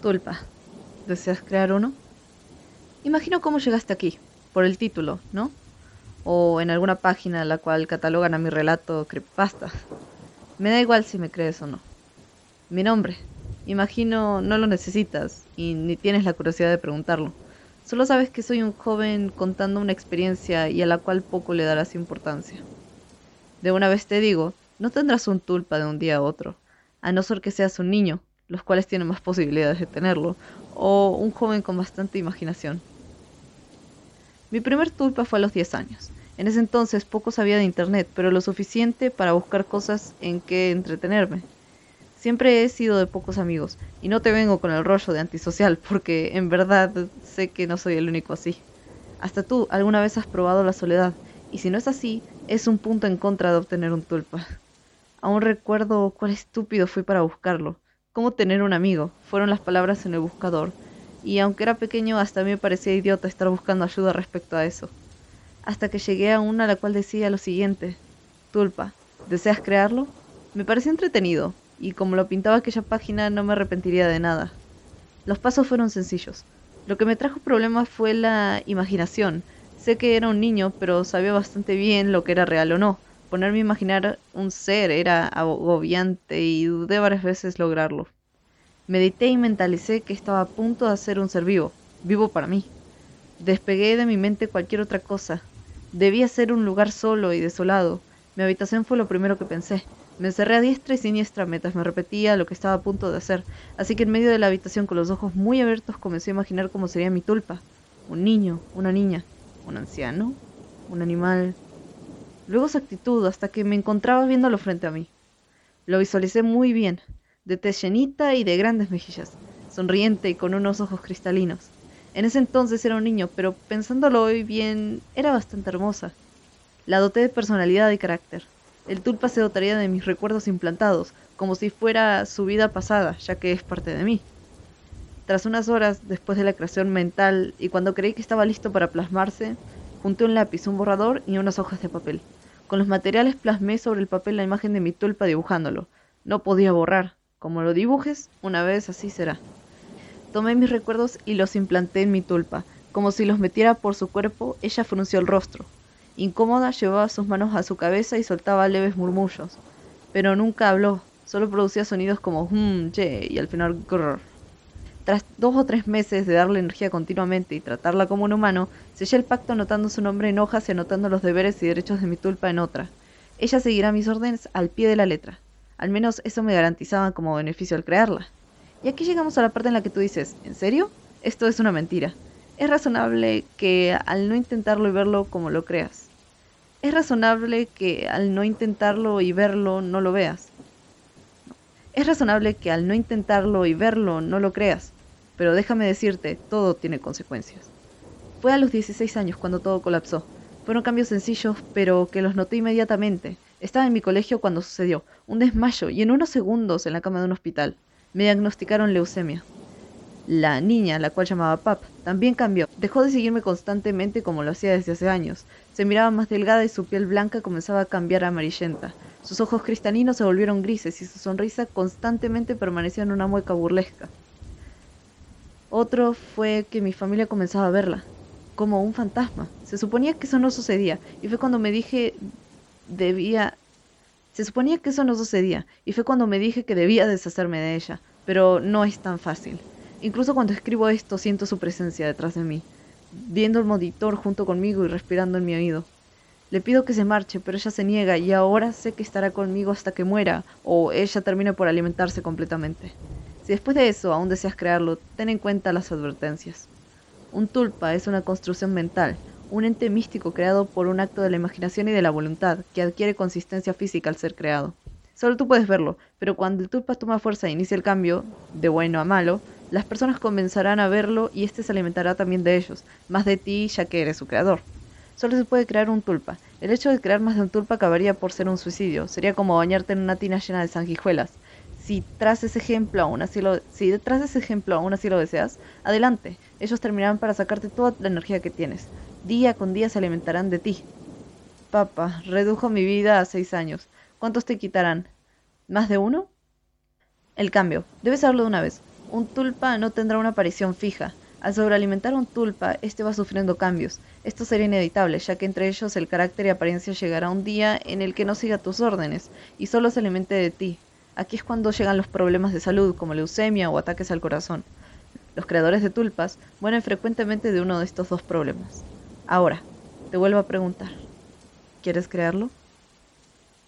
Tulpa, ¿deseas crear uno? Imagino cómo llegaste aquí, por el título, ¿no? O en alguna página en la cual catalogan a mi relato creepypasta. Me da igual si me crees o no. Mi nombre. Imagino no lo necesitas y ni tienes la curiosidad de preguntarlo. Solo sabes que soy un joven contando una experiencia y a la cual poco le darás importancia. De una vez te digo, no tendrás un tulpa de un día a otro, a no ser que seas un niño, los cuales tienen más posibilidades de tenerlo, o un joven con bastante imaginación. Mi primer tulpa fue a los 10 años. En ese entonces poco sabía de internet, pero lo suficiente para buscar cosas en que entretenerme. Siempre he sido de pocos amigos, y no te vengo con el rollo de antisocial, porque en verdad sé que no soy el único así. Hasta tú alguna vez has probado la soledad, y si no es así, es un punto en contra de obtener un tulpa. Aún recuerdo cuál estúpido fui para buscarlo. Cómo tener un amigo, fueron las palabras en el buscador, y aunque era pequeño hasta mí me parecía idiota estar buscando ayuda respecto a eso. Hasta que llegué a una a la cual decía lo siguiente, Tulpa, ¿deseas crearlo? Me pareció entretenido, y como lo pintaba aquella página no me arrepentiría de nada. Los pasos fueron sencillos. Lo que me trajo problemas fue la imaginación. Sé que era un niño, pero sabía bastante bien lo que era real o no Ponerme a imaginar un ser era agobiante y dudé varias veces lograrlo. Medité y mentalicé que estaba a punto de hacer un ser vivo, vivo para mí. Despegué de mi mente cualquier otra cosa. Debía ser un lugar solo y desolado. Mi habitación fue lo primero que pensé. Me encerré a diestra y siniestra mientras me repetía lo que estaba a punto de hacer, así que en medio de la habitación con los ojos muy abiertos comencé a imaginar cómo sería mi tulpa. Un niño, una niña, un anciano, un animal, luego su actitud hasta que me encontraba viéndolo frente a mí. Lo visualicé muy bien, de tez llenita y de grandes mejillas, sonriente y con unos ojos cristalinos. En ese entonces era un niño, pero pensándolo hoy bien, era bastante hermosa. La doté de personalidad y carácter. El tulpa se dotaría de mis recuerdos implantados, como si fuera su vida pasada, ya que es parte de mí. Tras unas horas después de la creación mental y cuando creí que estaba listo para plasmarse, junté un lápiz, un borrador y unas hojas de papel. Con los materiales plasmé sobre el papel la imagen de mi tulpa dibujándolo. No podía borrar. Como lo dibujes, una vez así será. Tomé mis recuerdos y los implanté en mi tulpa. Como si los metiera por su cuerpo, ella frunció el rostro. Incómoda, llevaba sus manos a su cabeza y soltaba leves murmullos. Pero nunca habló, solo producía sonidos como hum, ye y al final grrr. Tras dos o tres meses de darle energía continuamente y tratarla como un humano, sellé el pacto anotando su nombre en hojas y anotando los deberes y derechos de mi tulpa en otra. Ella seguirá mis órdenes al pie de la letra. Al menos eso me garantizaba como beneficio al crearla. Y aquí llegamos a la parte en la que tú dices, ¿en serio? Esto es una mentira. Es razonable que al no intentarlo y verlo como lo creas. Es razonable que al no intentarlo y verlo no lo veas. Es razonable que al no intentarlo y verlo no lo creas. Pero déjame decirte, todo tiene consecuencias. Fue a los 16 años cuando todo colapsó. Fueron cambios sencillos, pero que los noté inmediatamente. Estaba en mi colegio cuando sucedió. Un desmayo y en unos segundos en la cama de un hospital. Me diagnosticaron leucemia. La niña, la cual llamaba Pap, también cambió. Dejó de seguirme constantemente como lo hacía desde hace años. Se miraba más delgada y su piel blanca comenzaba a cambiar amarillenta. Sus ojos cristalinos se volvieron grises y su sonrisa constantemente permanecía en una mueca burlesca. Otro fue que mi familia comenzaba a verla, como un fantasma. Se suponía que eso no sucedía, y fue cuando me dije debía... Se suponía que eso no sucedía, y fue cuando me dije que debía deshacerme de ella, pero no es tan fácil. Incluso cuando escribo esto siento su presencia detrás de mí, viendo el monitor junto conmigo y respirando en mi oído. Le pido que se marche, pero ella se niega y ahora sé que estará conmigo hasta que muera o ella termine por alimentarse completamente. Si después de eso aún deseas crearlo, ten en cuenta las advertencias. Un tulpa es una construcción mental, un ente místico creado por un acto de la imaginación y de la voluntad, que adquiere consistencia física al ser creado. Solo tú puedes verlo, pero cuando el tulpa toma fuerza e inicia el cambio, de bueno a malo, las personas comenzarán a verlo y éste se alimentará también de ellos, más de ti ya que eres su creador. Solo se puede crear un tulpa. El hecho de crear más de un tulpa acabaría por ser un suicidio. Sería como bañarte en una tina llena de sanguijuelas si tras ese ejemplo aún así lo, si detrás de ese ejemplo aún así lo deseas, adelante. Ellos terminarán para sacarte toda la energía que tienes. Día con día se alimentarán de ti. Papá, redujo mi vida a seis años. ¿Cuántos te quitarán? ¿Más de uno? El cambio. Debes saberlo de una vez. Un tulpa no tendrá una aparición fija. Al sobrealimentar un tulpa, este va sufriendo cambios. Esto sería inevitable, ya que entre ellos el carácter y apariencia llegará un día en el que no siga tus órdenes y solo se alimente de ti. Aquí es cuando llegan los problemas de salud, como leucemia o ataques al corazón. Los creadores de tulpas mueren frecuentemente de uno de estos dos problemas. Ahora, te vuelvo a preguntar, ¿quieres crearlo?